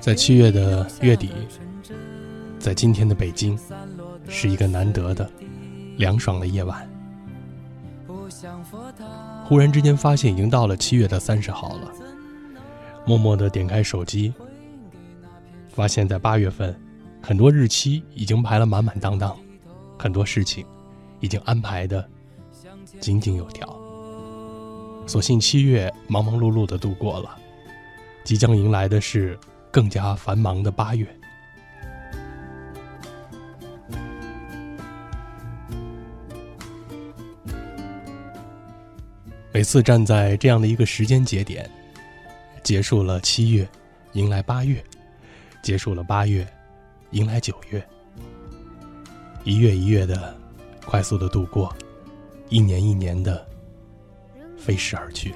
在七月的月底，在今天的北京，是一个难得的凉爽的夜晚。忽然之间发现已经到了七月的三十号了，默默的点开手机，发现在八月份，很多日期已经排了满满当当，很多事情已经安排的井井有条。所幸七月忙忙碌碌的度过了，即将迎来的是。更加繁忙的八月，每次站在这样的一个时间节点，结束了七月，迎来八月，结束了八月，迎来九月，一月一月的快速的度过，一年一年的飞逝而去。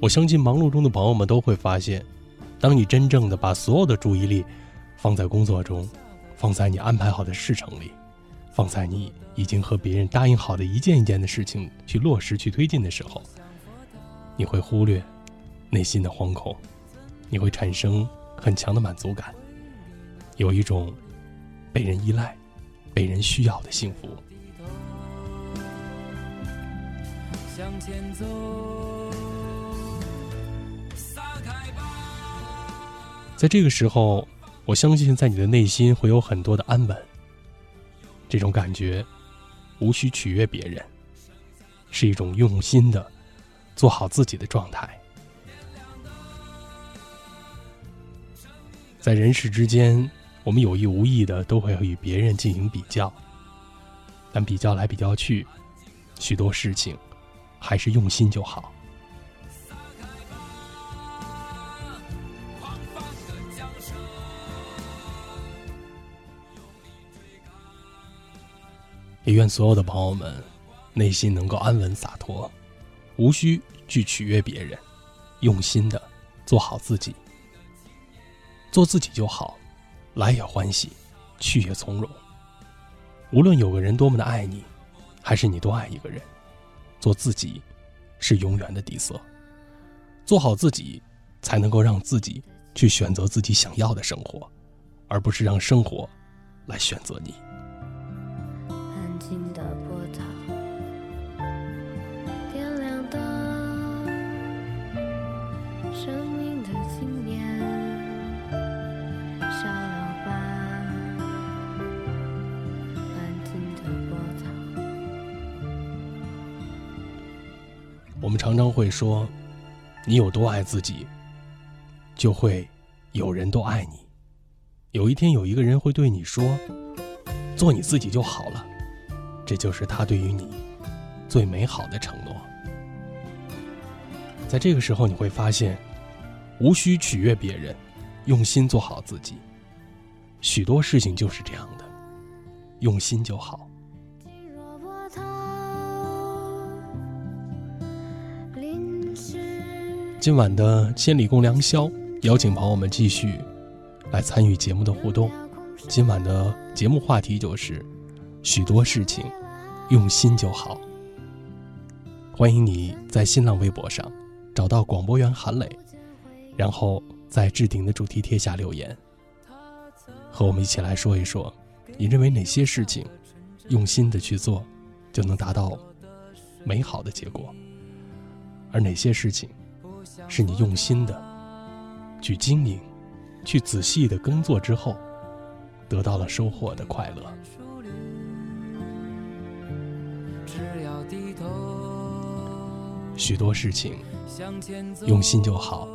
我相信忙碌中的朋友们都会发现，当你真正的把所有的注意力放在工作中，放在你安排好的事程里，放在你已经和别人答应好的一件一件的事情去落实、去推进的时候，你会忽略内心的惶恐，你会产生很强的满足感，有一种被人依赖、被人需要的幸福。向前走。在这个时候，我相信在你的内心会有很多的安稳。这种感觉，无需取悦别人，是一种用心的做好自己的状态。在人世之间，我们有意无意的都会与别人进行比较，但比较来比较去，许多事情还是用心就好。也愿所有的朋友们内心能够安稳洒脱，无需去取悦别人，用心的做好自己，做自己就好，来也欢喜，去也从容。无论有个人多么的爱你，还是你多爱一个人，做自己是永远的底色。做好自己，才能够让自己去选择自己想要的生活，而不是让生活来选择你。我们常常会说，你有多爱自己，就会有人都爱你。有一天，有一个人会对你说：“做你自己就好了。”这就是他对于你最美好的承诺。在这个时候，你会发现，无需取悦别人，用心做好自己。许多事情就是这样的，用心就好。今晚的千里共良宵，邀请朋友们继续来参与节目的互动。今晚的节目话题就是许多事情用心就好。欢迎你在新浪微博上找到广播员韩磊，然后在置顶的主题贴下留言，和我们一起来说一说，你认为哪些事情用心的去做就能达到美好的结果，而哪些事情？是你用心的去经营，去仔细的耕作之后，得到了收获的快乐。许多事情用心就好，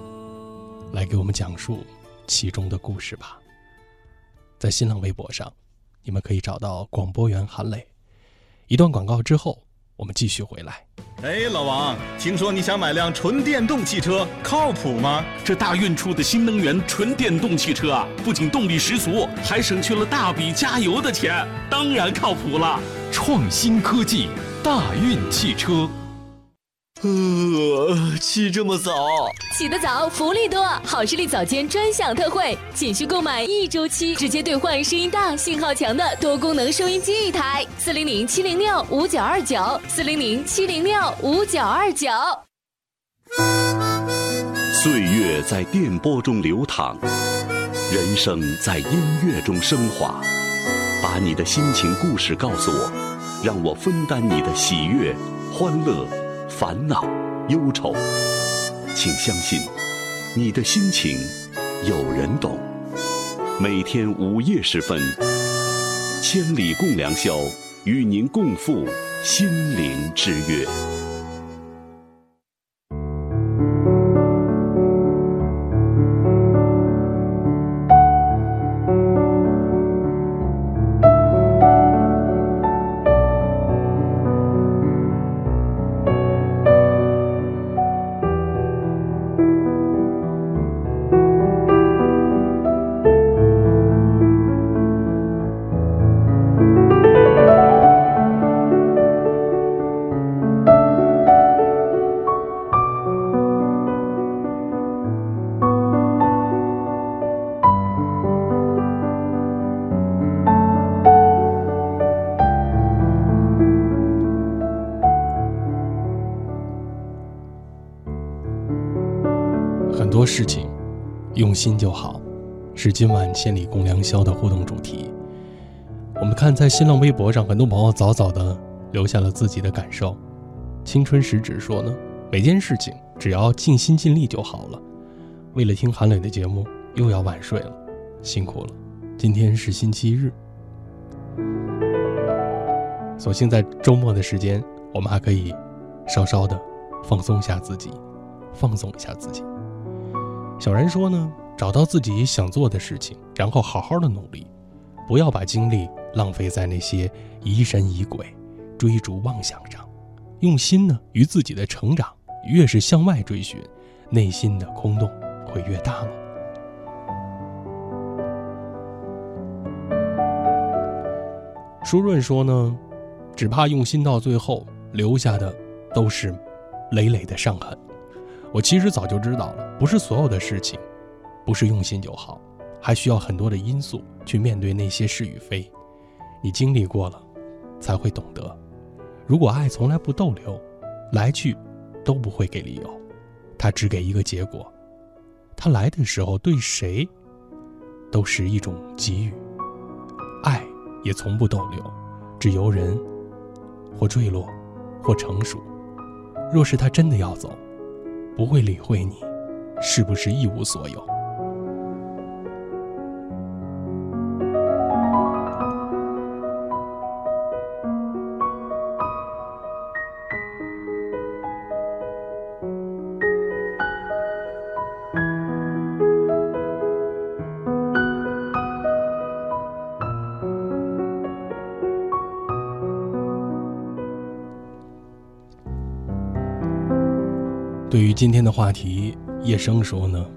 来给我们讲述其中的故事吧。在新浪微博上，你们可以找到广播员韩磊。一段广告之后。我们继续回来。哎，老王，听说你想买辆纯电动汽车，靠谱吗？这大运出的新能源纯电动汽车啊，不仅动力十足，还省去了大笔加油的钱，当然靠谱了。创新科技，大运汽车。呃，起这么早？起得早，福利多！好视力早间专享特惠，仅需购买一周期，直接兑换声音大、信号强的多功能收音机一台。四零零七零六五九二九，四零零七零六五九二九。岁月在电波中流淌，人生在音乐中升华。把你的心情故事告诉我，让我分担你的喜悦、欢乐。烦恼、忧愁，请相信，你的心情有人懂。每天午夜时分，千里共良宵，与您共赴心灵之约。今晚千里共良宵的互动主题。我们看在新浪微博上，很多朋友早早的留下了自己的感受。青春时指说呢，每件事情只要尽心尽力就好了。为了听韩磊的节目，又要晚睡了，辛苦了。今天是星期日，所幸在周末的时间，我们还可以稍稍的放松一下自己，放松一下自己。小然说呢，找到自己想做的事情，然后好好的努力，不要把精力浪费在那些疑神疑鬼、追逐妄想上，用心呢与自己的成长，越是向外追寻，内心的空洞会越大吗？舒润说呢，只怕用心到最后，留下的都是累累的伤痕。我其实早就知道了，不是所有的事情，不是用心就好，还需要很多的因素去面对那些是与非。你经历过了，才会懂得。如果爱从来不逗留，来去都不会给理由，他只给一个结果。他来的时候对谁都是一种给予，爱也从不逗留，只由人或坠落，或成熟。若是他真的要走。不会理会你是不是一无所有。今天的话题，叶生说呢，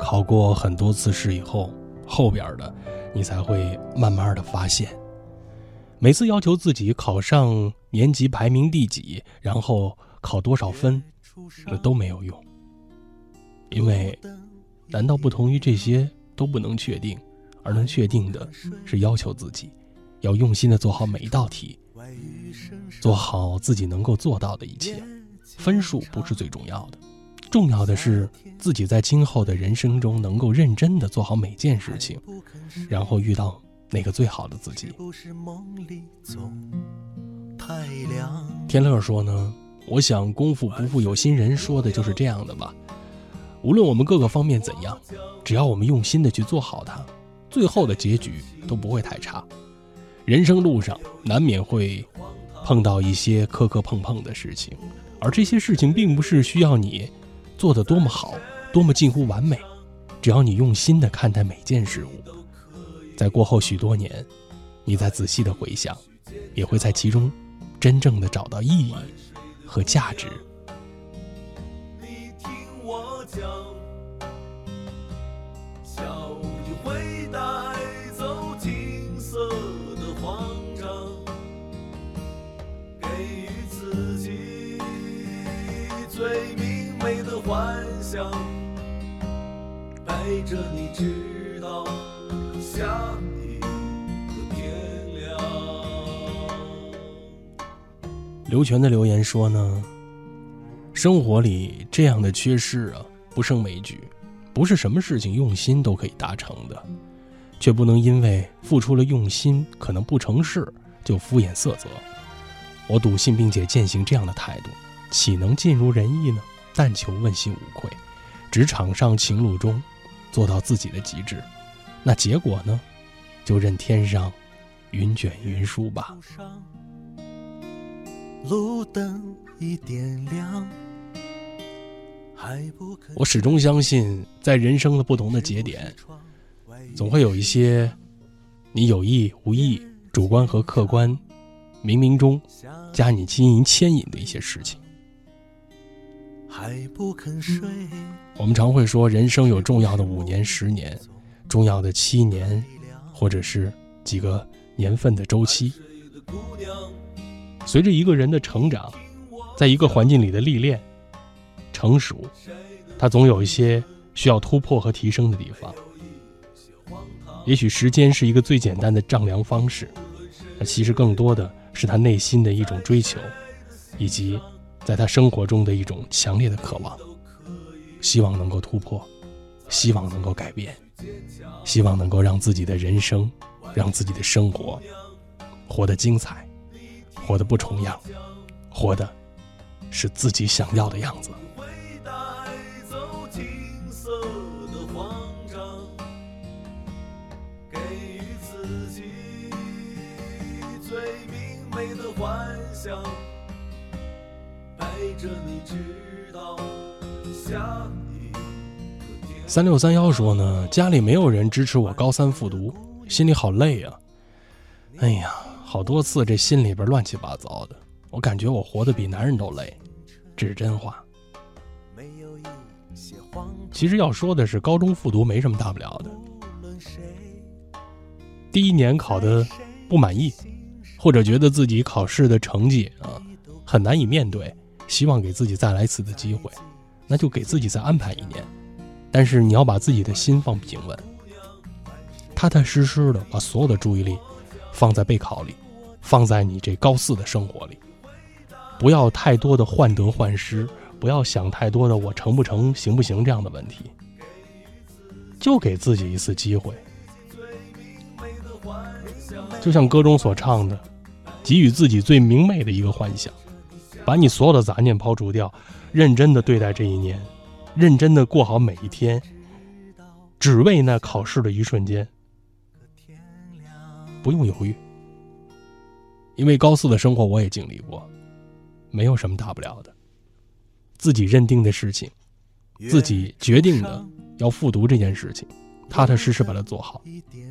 考过很多次试以后，后边的你才会慢慢的发现，每次要求自己考上年级排名第几，然后考多少分，那都没有用，因为难道不同于这些都不能确定，而能确定的是要求自己要用心的做好每一道题，做好自己能够做到的一切。分数不是最重要的，重要的是自己在今后的人生中能够认真的做好每件事情，然后遇到那个最好的自己。天乐说呢，我想功夫不负有心人，说的就是这样的吧。无论我们各个方面怎样，只要我们用心的去做好它，最后的结局都不会太差。人生路上难免会碰到一些磕磕碰碰的事情。而这些事情并不是需要你做得多么好，多么近乎完美，只要你用心的看待每件事物，在过后许多年，你再仔细的回想，也会在其中真正的找到意义和价值。你听我讲，陪着你直到下一个天亮。刘全的留言说呢，生活里这样的缺失啊，不胜枚举，不是什么事情用心都可以达成的，却不能因为付出了用心可能不成事就敷衍塞责。我笃信并且践行这样的态度，岂能尽如人意呢？但求问心无愧，职场上情路中，做到自己的极致。那结果呢？就任天上云卷云舒吧。路灯已点亮，还不肯我始终相信，在人生的不同的节点，总会有一些你有意无意、主观和客观、冥冥中加你经营牵引的一些事情。还不肯睡。我们常会说，人生有重要的五年、十年，重要的七年，或者是几个年份的周期。随着一个人的成长，在一个环境里的历练、成熟，他总有一些需要突破和提升的地方。也许时间是一个最简单的丈量方式，那其实更多的是他内心的一种追求，以及在他生活中的一种强烈的渴望，希望能够突破，希望能够改变，希望能够让自己的人生，让自己的生活活得精彩，活得不重样，活的是自己想要的样子。着你直到下一个天三六三幺说呢，家里没有人支持我高三复读，心里好累啊。哎呀，好多次这心里边乱七八糟的，我感觉我活得比男人都累，这是真话。其实要说的是，高中复读没什么大不了的。第一年考的不满意，或者觉得自己考试的成绩啊很难以面对，希望给自己再来一次的机会，那就给自己再安排一年。但是你要把自己的心放平稳，踏踏实实的把所有的注意力放在备考里，放在你这高四的生活里，不要太多的患得患失，不要想太多的我成不成、行不行这样的问题，就给自己一次机会。就像歌中所唱的，给予自己最明媚的一个幻想，把你所有的杂念抛除掉，认真的对待这一年，认真的过好每一天，只为那考试的一瞬间，不用犹豫，因为高四的生活我也经历过，没有什么大不了的，自己认定的事情，自己决定的要复读这件事情，踏踏实实把它做好，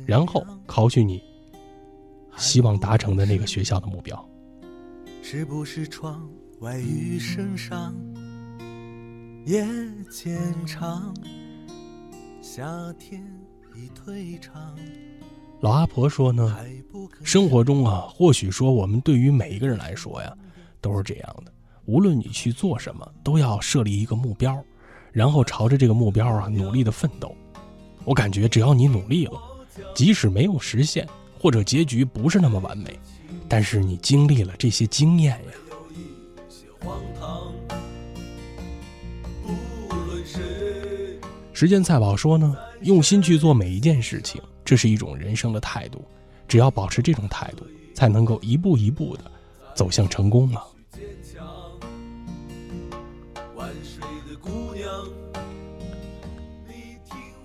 然后考取你希望达成的那个学校的目标。是不是窗外雨声上夜渐长，夏天已退场，老阿婆说呢，生活中啊，或许说我们对于每一个人来说呀，都是这样的。无论你去做什么，都要设立一个目标，然后朝着这个目标啊努力的奋斗。我感觉只要你努力了，即使没有实现，或者结局不是那么完美，但是你经历了这些经验呀，荒唐。无论谁，时间菜宝说呢，用心去做每一件事情，这是一种人生的态度。只要保持这种态度，才能够一步一步的走向成功嘛。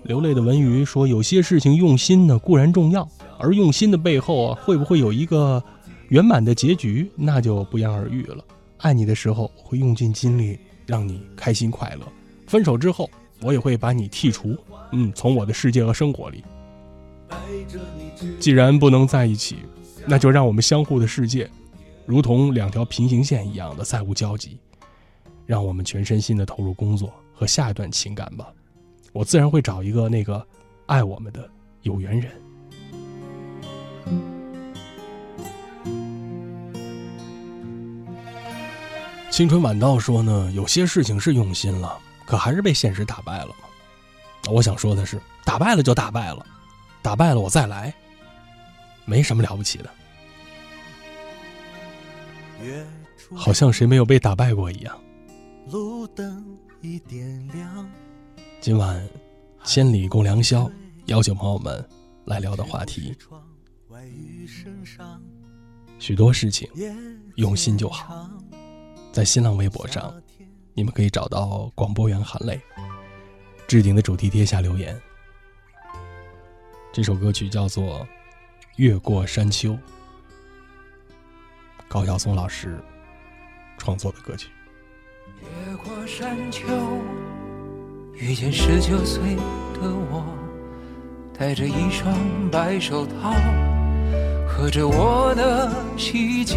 流泪的文鱼说，有些事情用心呢固然重要，而用心的背后啊，会不会有一个圆满的结局，那就不言而喻了。爱你的时候，会用尽精力让你开心快乐；分手之后，我也会把你剔除，嗯，从我的世界和生活里。既然不能在一起，那就让我们相互的世界，如同两条平行线一样的再无交集，让我们全身心的投入工作和下一段情感吧。我自然会找一个那个爱我们的有缘人。青春晚道说呢，有些事情是用心了，可还是被现实打败了嘛。我想说的是，打败了就打败了，打败了我再来，没什么了不起的。好像谁没有被打败过一样。路灯已点亮。今晚千里共良宵，邀请朋友们来聊的话题，许多事情用心就好。在新浪微博上，你们可以找到广播员韩磊，置顶的主题贴下留言。这首歌曲叫做《越过山丘》，高晓松老师创作的歌曲。越过山丘，遇见十九岁的我，戴着一双白手套，喝着我的喜酒。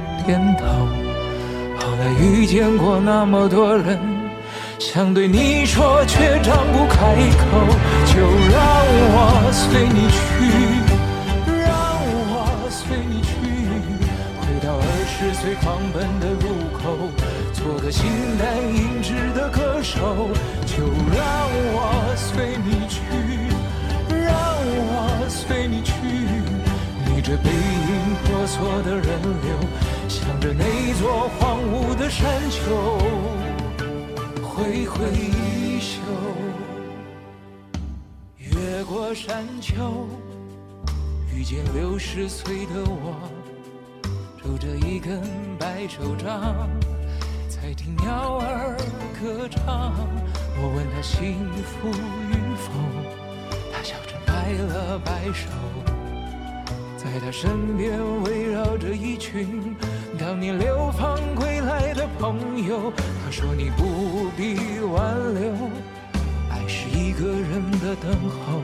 点头。后来遇见过那么多人，想对你说却张不开口，就让我随你去。让我随你去。回到二十岁狂奔的路口，做个形单影只的歌手，就让我随你去，让我随你去。逆着背影婆娑的人流，着那座荒芜的山丘挥挥衣袖，越过山丘，遇见六十岁的我。拄着一根白手杖，在听鸟儿歌唱。我问他幸福与否，他笑着摆了摆手。在他身边围绕着一群当年流放归来的朋友。他说你不必挽留，爱是一个人的等候，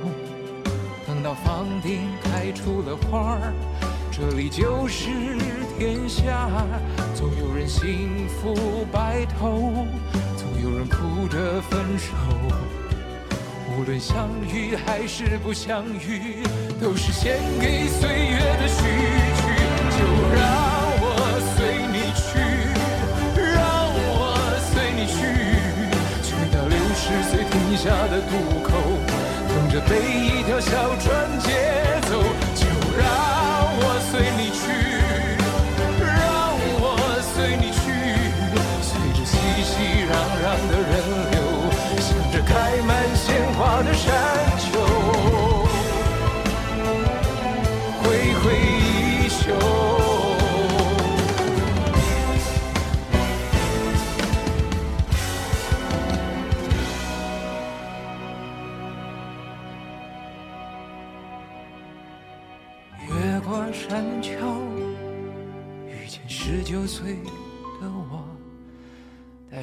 等到房顶开出了花儿。这里就是天下，总有人幸福白头，总有人哭着分手。无论相遇还是不相遇，都是献给岁月的序曲。就让我随你去，让我随你去，去到六十岁停下的渡口，等着被一条小船接走。就让我。随你去，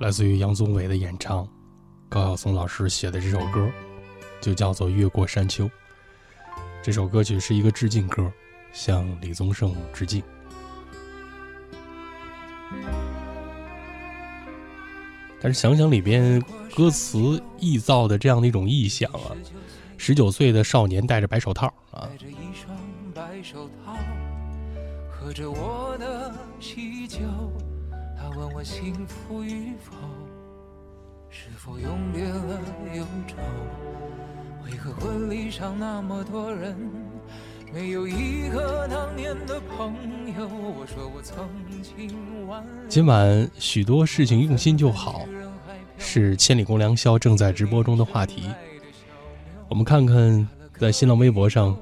来自于杨宗纬的演唱，高晓松老师写的这首歌，就叫做《越过山丘》。这首歌曲是一个致敬歌，向李宗盛致敬。但是想想里边歌词臆造的这样的一种意象啊，十九岁的少年戴着白手套啊。喝着我的喜酒。他问我幸福与否，是否永别了忧愁？为何婚礼上那么多人，没有一个当年的朋友，我说我曾经挽今晚许多事情用心就好，是千里共良宵正在直播中的话题。我们看看在新浪微博上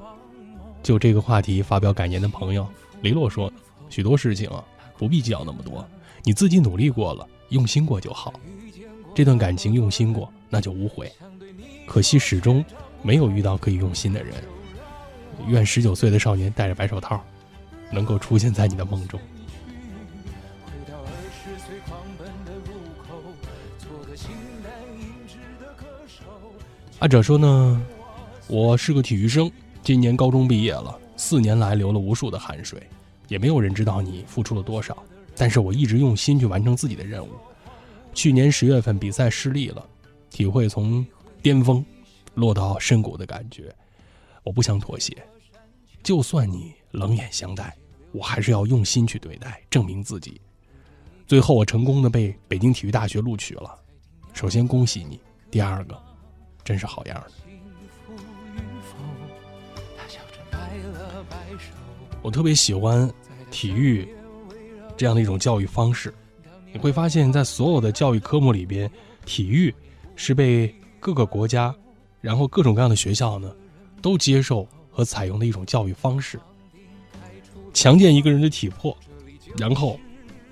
就这个话题发表感言的朋友，黎洛说：“许多事情啊，不必计较那么多，你自己努力过了，用心过就好。这段感情用心过，那就无悔。可惜始终没有遇到可以用心的人。愿十九岁的少年戴着白手套，能够出现在你的梦中。”，阿哲说呢，我是个体育生，今年高中毕业了，四年来流了无数的汗水，也没有人知道你付出了多少。但是我一直用心去完成自己的任务。去年十月份比赛失利了，体会从巅峰落到深谷的感觉。我不想妥协，就算你冷眼相待，我还是要用心去对待，证明自己。最后我成功的被北京体育大学录取了，首先恭喜你，第二个。真是好样的！我特别喜欢体育这样的一种教育方式。你会发现在所有的教育科目里边，体育是被各个国家，然后各种各样的学校呢，都接受和采用的一种教育方式。强健一个人的体魄，然后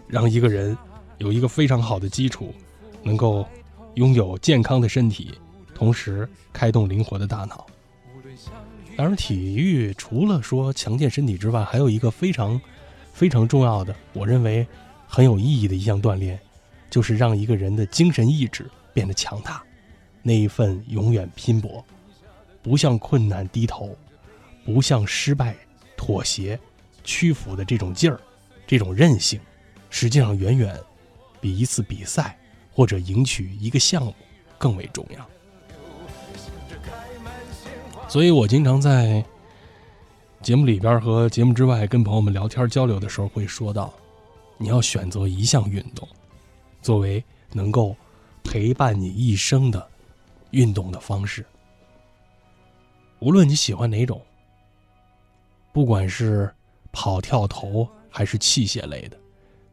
让一个人有一个非常好的基础，能够拥有健康的身体。同时开动灵活的大脑。当然，体育除了说强健身体之外，还有一个非常非常重要的，我认为很有意义的一项锻炼，就是让一个人的精神意志变得强大。那一份永远拼搏，不向困难低头，不向失败妥协、屈服的这种劲儿，这种韧性，实际上远远比一次比赛或者赢取一个项目更为重要。所以我经常在节目里边和节目之外跟朋友们聊天交流的时候，会说到，你要选择一项运动，作为能够陪伴你一生的运动的方式。无论你喜欢哪种，不管是跑跳投还是器械类的，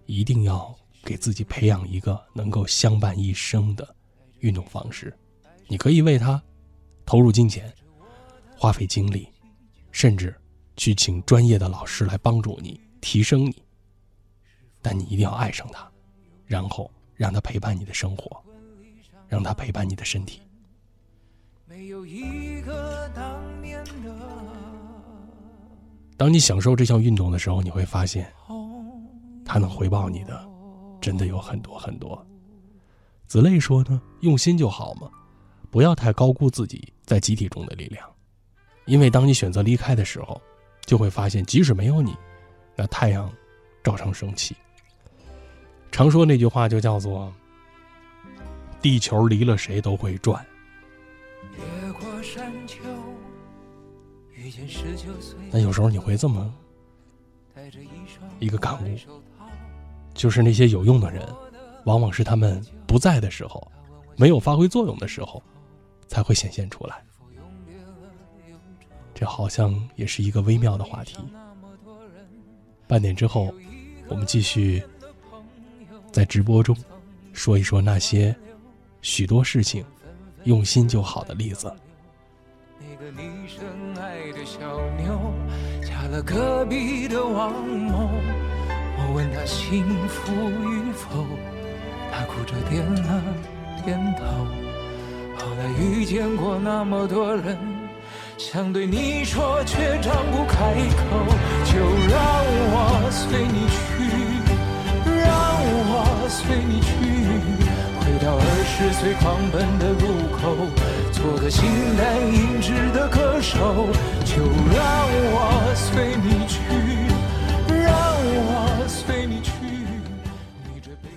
一定要给自己培养一个能够相伴一生的运动方式。你可以为它投入金钱。花费精力，甚至去请专业的老师来帮助你提升你，但你一定要爱上他，然后让他陪伴你的生活，让他陪伴你的身体。当你享受这项运动的时候，你会发现，它能回报你的，真的有很多很多。子类说呢，用心就好嘛，不要太高估自己在集体中的力量。因为当你选择离开的时候，就会发现，即使没有你，那太阳照常升起。常说那句话就叫做“地球离了谁都会转”。那有时候你会这么一个感悟，就是那些有用的人，往往是他们不在的时候，没有发挥作用的时候，才会显现出来。这好像也是一个微妙的话题。半点之后，我们继续在直播中说一说那些许多事情用心就好的例子。那个你深爱的小妞，嫁了隔壁的王某。我问她幸福与否，她哭着点了点头。后来遇见过那么多人。想对你说，却张不开口，就让我随你去，让我随你去，回到二十岁狂奔的路口，做个形单影只的歌手，就让我随你去，让我随你去。你这背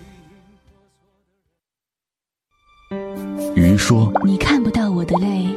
影鱼说：“你看不到我的泪，因为。”我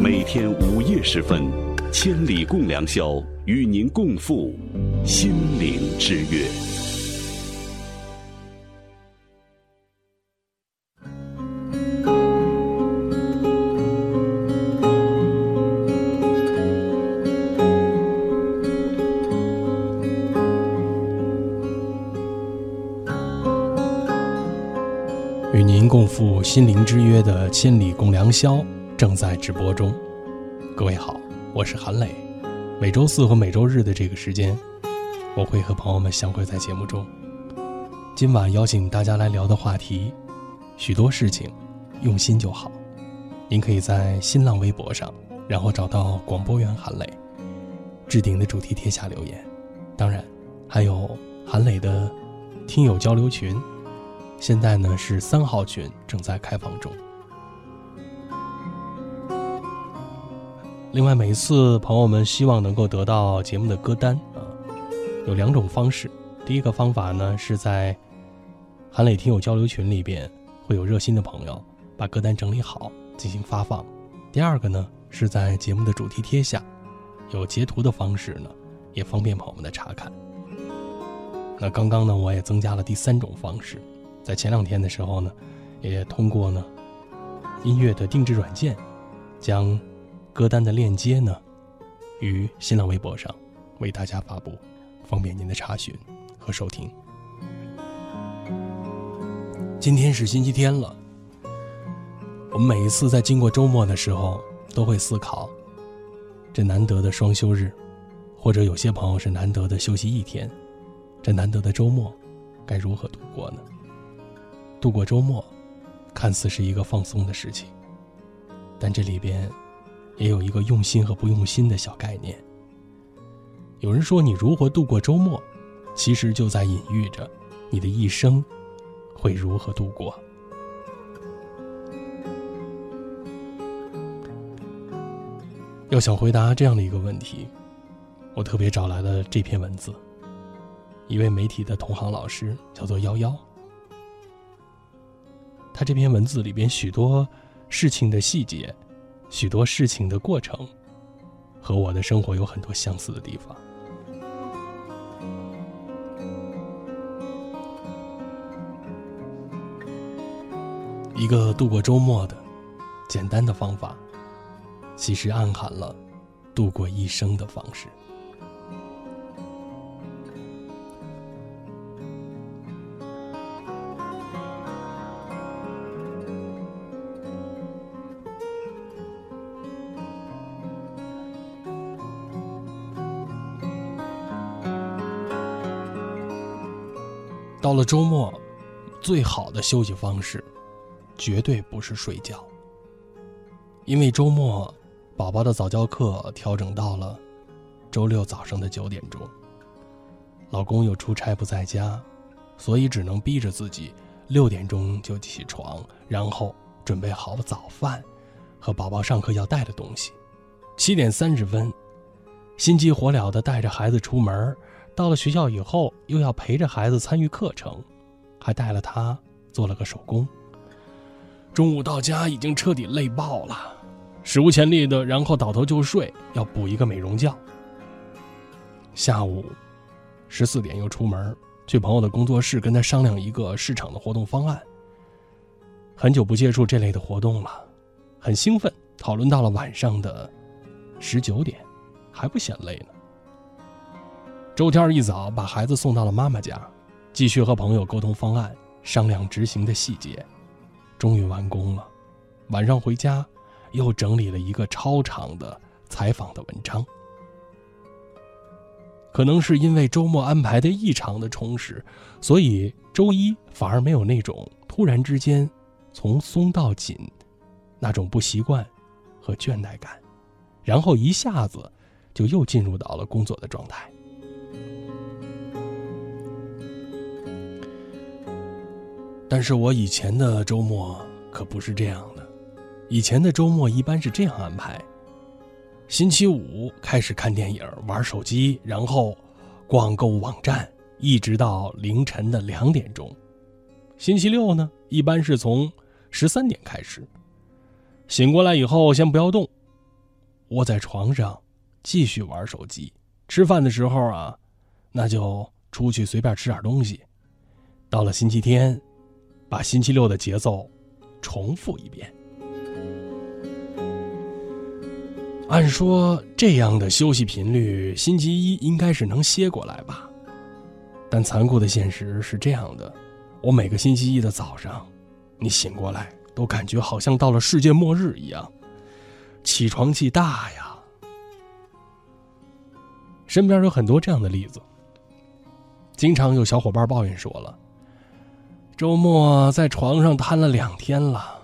每天午夜时分，千里共良宵，与您共赴心灵之约。与您共赴心灵之约的《千里共良宵》正在直播中。各位好，我是韩磊。每周四和每周日的这个时间，我会和朋友们相会在节目中。今晚邀请大家来聊的话题，许多事情用心就好。您可以在新浪微博上，然后找到广播员韩磊，置顶的主题贴下留言。当然，还有韩磊的听友交流群。现在呢是三号群正在开放中。另外，每一次朋友们希望能够得到节目的歌单啊，有两种方式。第一个方法呢是在韩磊听友交流群里边会有热心的朋友把歌单整理好进行发放。第二个呢是在节目的主题贴下有截图的方式呢，也方便朋友们的查看。那刚刚呢我也增加了第三种方式。在前两天的时候呢，也通过呢音乐的定制软件，将歌单的链接呢于新浪微博上为大家发布，方便您的查询和收听。今天是星期天了，我们每一次在经过周末的时候，都会思考这难得的双休日，或者有些朋友是难得的休息一天，这难得的周末该如何度过呢？度过周末，看似是一个放松的事情，但这里边也有一个用心和不用心的小概念。有人说，你如何度过周末，其实就在隐喻着你的一生会如何度过。要想回答这样的一个问题，我特别找来了这篇文字，一位媒体的同行老师，叫做幺幺。他这篇文字里边许多事情的细节，许多事情的过程，和我的生活有很多相似的地方。一个度过周末的简单的方法，其实暗含了度过一生的方式。到了周末，最好的休息方式，绝对不是睡觉。因为周末，宝宝的早教课调整到了周六早上的九点钟。老公又出差不在家，所以只能逼着自己六点钟就起床，然后准备好早饭和宝宝上课要带的东西。七点三十分，心急火燎地带着孩子出门。到了学校以后，又要陪着孩子参与课程，还带了他做了个手工。中午到家已经彻底累爆了，史无前例的，然后倒头就睡，要补一个美容觉。下午十四点又出门去朋友的工作室跟他商量一个市场的活动方案。很久不接触这类的活动了，很兴奋，讨论到了晚上的十九点，还不嫌累呢。周天一早把孩子送到了妈妈家，继续和朋友沟通方案，商量执行的细节，终于完工了。晚上回家，又整理了一个超长的采访的文章。可能是因为周末安排的异常的充实，所以周一反而没有那种突然之间从松到紧那种不习惯和倦怠感，然后一下子就又进入到了工作的状态。但是我以前的周末可不是这样的，以前的周末一般是这样安排：星期五开始看电影、玩手机，然后逛购物网站，一直到凌晨的两点钟。星期六呢，一般是从十三点开始。醒过来以后，先不要动，窝在床上继续玩手机。吃饭的时候啊，那就出去随便吃点东西。到了星期天，把星期六的节奏重复一遍。按说这样的休息频率，星期一应该是能歇过来吧？但残酷的现实是这样的：我每个星期一的早上，你醒过来都感觉好像到了世界末日一样，起床气大呀。身边有很多这样的例子，经常有小伙伴抱怨说了：周末在床上瘫了两天了，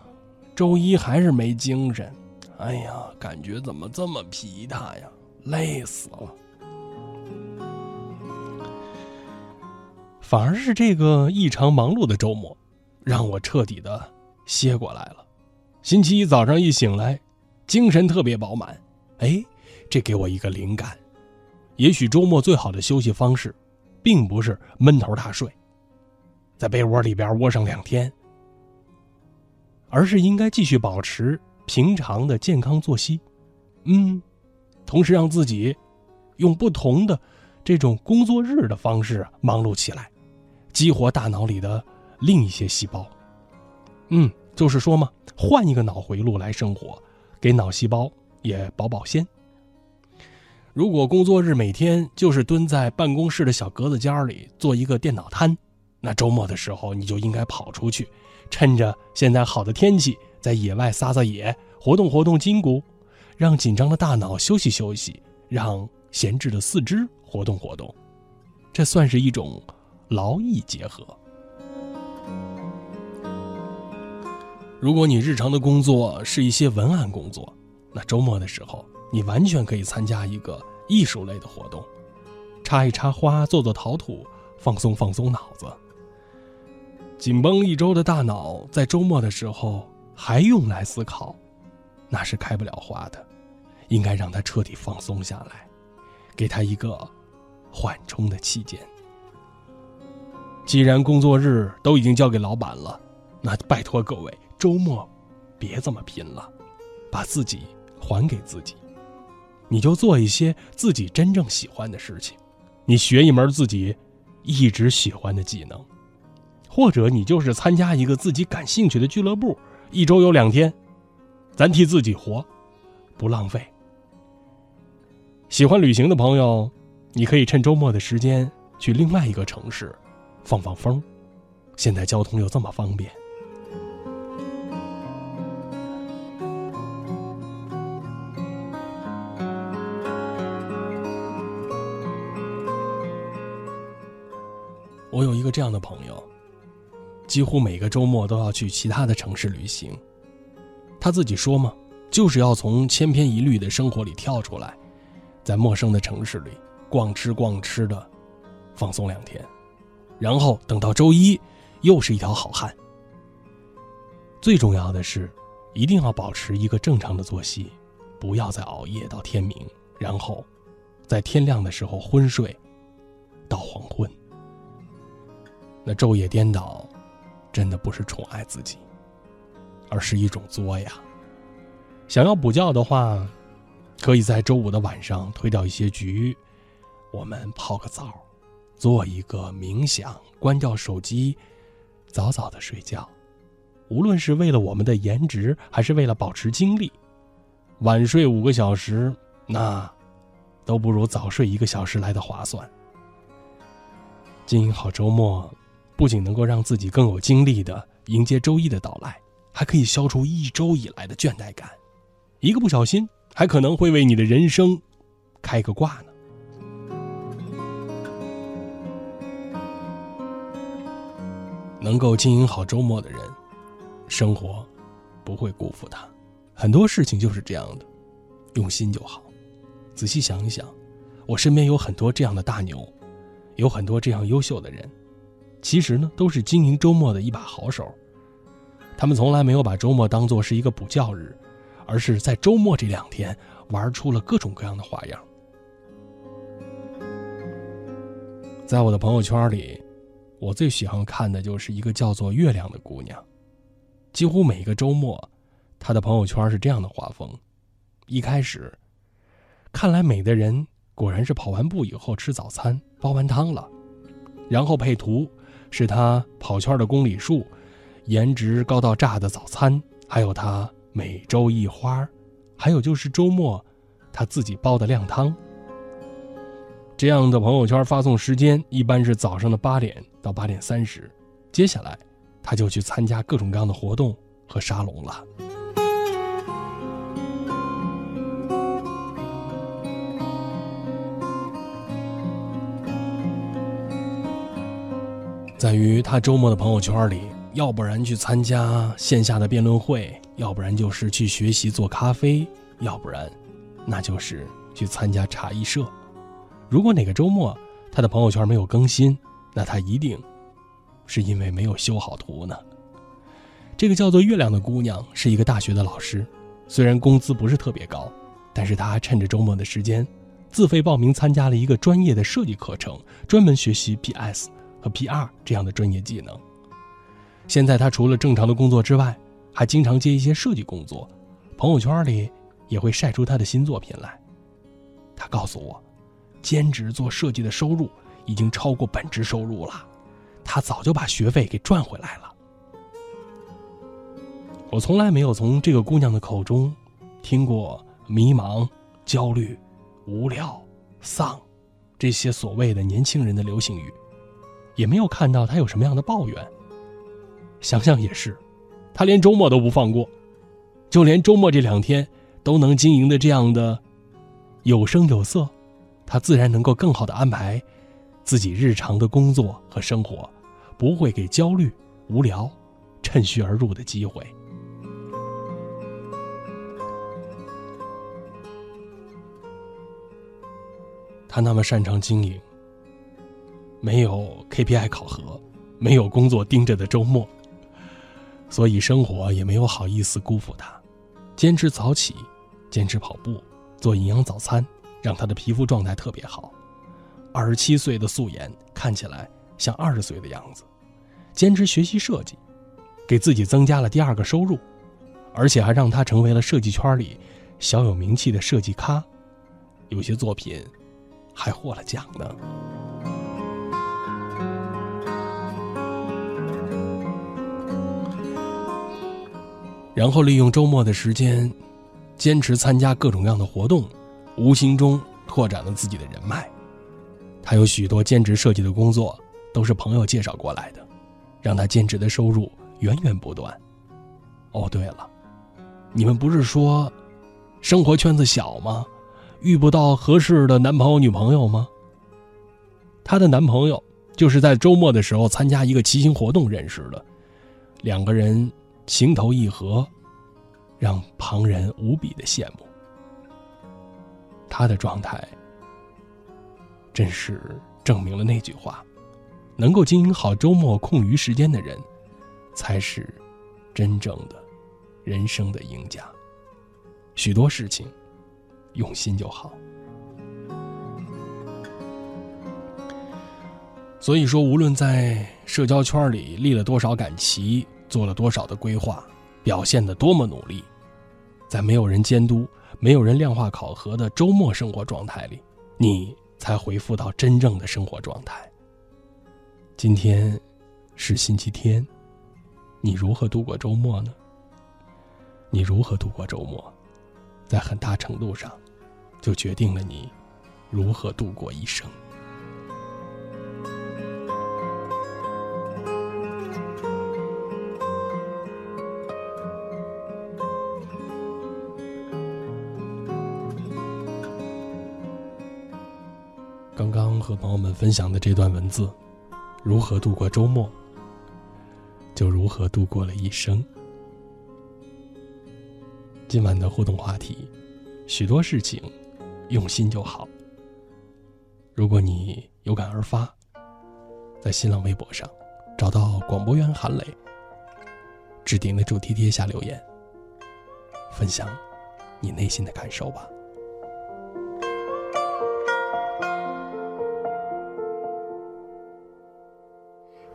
周一还是没精神。哎呀，感觉怎么这么疲沓呀，累死了。反而是这个异常忙碌的周末，让我彻底的歇过来了。星期一早上一醒来，精神特别饱满。哎，这给我一个灵感：也许周末最好的休息方式，并不是闷头大睡，在被窝里边窝上两天，而是应该继续保持。平常的健康作息，嗯，同时让自己用不同的这种工作日的方式忙碌起来，激活大脑里的另一些细胞。嗯，就是说嘛，换一个脑回路来生活，给脑细胞也保保鲜。如果工作日每天就是蹲在办公室的小格子间里做一个电脑瘫，那周末的时候你就应该跑出去，趁着现在好的天气。在野外撒撒野，活动活动筋骨，让紧张的大脑休息休息，让闲置的四肢活动活动，这算是一种劳逸结合。如果你日常的工作是一些文案工作，那周末的时候，你完全可以参加一个艺术类的活动，插一插花，做做陶土，放松放松脑子。紧绷一周的大脑，在周末的时候。还用来思考，那是开不了花的。应该让他彻底放松下来，给他一个缓冲的期间。既然工作日都已经交给老板了，那拜托各位，周末别这么拼了，把自己还给自己。你就做一些自己真正喜欢的事情，你学一门自己一直喜欢的技能，或者你就是参加一个自己感兴趣的俱乐部。一周有两天，咱替自己活，不浪费。喜欢旅行的朋友，你可以趁周末的时间去另外一个城市放放风。现在交通又这么方便。我有一个这样的朋友。几乎每个周末都要去其他的城市旅行，他自己说嘛，就是要从千篇一律的生活里跳出来，在陌生的城市里逛吃逛吃的，放松两天，然后等到周一，又是一条好汉。最重要的是，一定要保持一个正常的作息，不要再熬夜到天明，然后在天亮的时候昏睡到黄昏，那昼夜颠倒。真的不是宠爱自己，而是一种作呀。想要补觉的话，可以在周五的晚上推掉一些局，我们泡个澡，做一个冥想，关掉手机，早早的睡觉。无论是为了我们的颜值，还是为了保持精力，晚睡五个小时，那都不如早睡一个小时来的划算。经营好周末。不仅能够让自己更有精力的迎接周一的到来，还可以消除一周以来的倦怠感。一个不小心，还可能会为你的人生开个挂呢。能够经营好周末的人，生活不会辜负他。很多事情就是这样的，用心就好。仔细想一想，我身边有很多这样的大牛，有很多这样优秀的人。其实呢，都是经营周末的一把好手。他们从来没有把周末当做是一个补觉日，而是在周末这两天玩出了各种各样的花样。在我的朋友圈里，我最喜欢看的就是一个叫做月亮的姑娘。几乎每个周末，她的朋友圈是这样的画风：一开始，看来美的人果然是跑完步以后吃早餐、煲完汤了。然后配图是他跑圈的公里数，颜值高到炸的早餐，还有他每周一花，还有就是周末他自己煲的靓汤。这样的朋友圈发送时间一般是早上的八点到八点三十，接下来他就去参加各种各样的活动和沙龙了。在于他周末的朋友圈里，要不然去参加线下的辩论会，要不然就是去学习做咖啡，要不然，那就是去参加茶艺社。如果哪个周末他的朋友圈没有更新，那他一定是因为没有修好图呢。这个叫做月亮的姑娘是一个大学的老师，虽然工资不是特别高，但是她趁着周末的时间，自费报名参加了一个专业的设计课程，专门学习 PS 和 PR 这样的专业技能。现在他除了正常的工作之外，还经常接一些设计工作，朋友圈里也会晒出他的新作品来。他告诉我。兼职做设计的收入已经超过本职收入了，他早就把学费给赚回来了。我从来没有从这个姑娘的口中听过迷茫、焦虑、无聊、丧这些所谓的年轻人的流行语，也没有看到他有什么样的抱怨。想想也是，他连周末都不放过，就连周末这两天都能经营的这样的有声有色。他自然能够更好的安排自己日常的工作和生活，不会给焦虑、无聊趁虚而入的机会。他那么擅长经营，没有 KPI 考核，没有工作盯着的周末，所以生活也没有好意思辜负他。坚持早起，坚持跑步，做营养早餐。让他的皮肤状态特别好，二十七岁的素颜看起来像二十岁的样子。坚持学习设计，给自己增加了第二个收入，而且还让他成为了设计圈里小有名气的设计咖，有些作品还获了奖呢。然后利用周末的时间，坚持参加各种各样的活动。无形中拓展了自己的人脉，他有许多兼职设计的工作，都是朋友介绍过来的，让他兼职的收入源源不断。哦，对了，你们不是说生活圈子小吗？遇不到合适的男朋友女朋友吗？她的男朋友就是在周末的时候参加一个骑行活动认识的，两个人情投意合，让旁人无比的羡慕。他的状态，真是证明了那句话：能够经营好周末空余时间的人，才是真正的人生的赢家。许多事情，用心就好。所以说，无论在社交圈里立了多少杆旗，做了多少的规划，表现的多么努力，在没有人监督。没有人量化考核的周末生活状态里，你才回复到真正的生活状态。今天是星期天，你如何度过周末呢？你如何度过周末，在很大程度上，就决定了你如何度过一生。和朋友们分享的这段文字，如何度过周末，就如何度过了一生。今晚的互动话题，许多事情用心就好。如果你有感而发，在新浪微博上找到广播员韩磊，置顶的主题贴下留言，分享你内心的感受吧。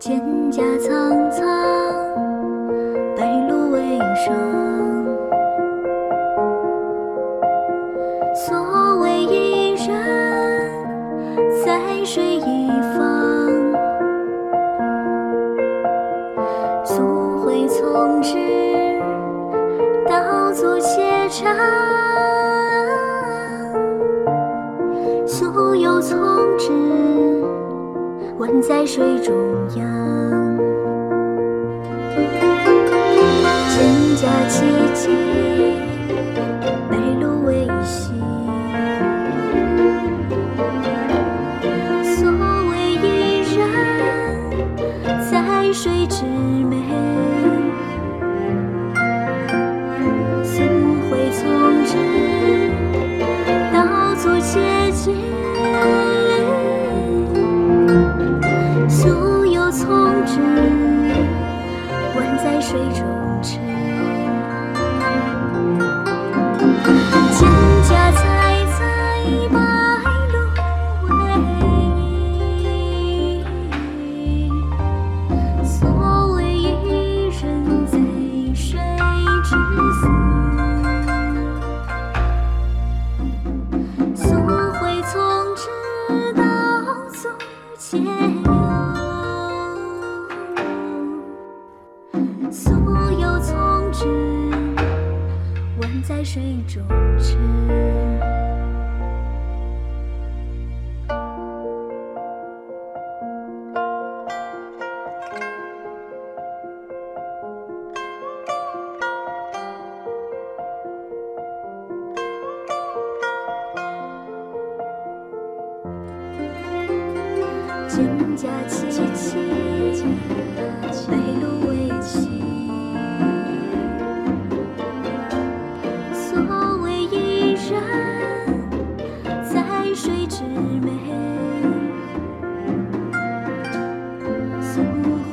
蒹葭苍苍白露为霜船在水中央，蒹葭萋萋。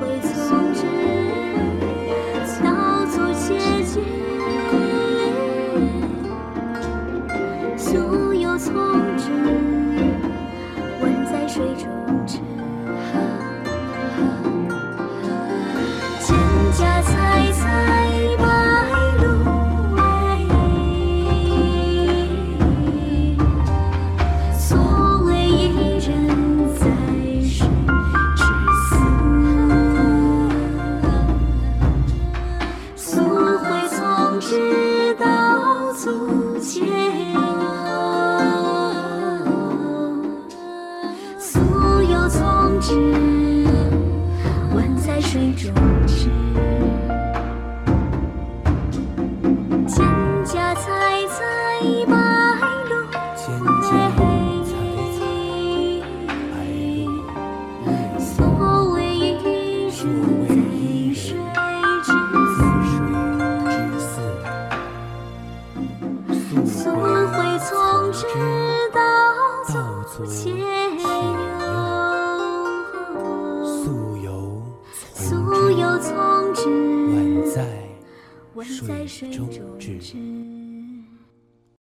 always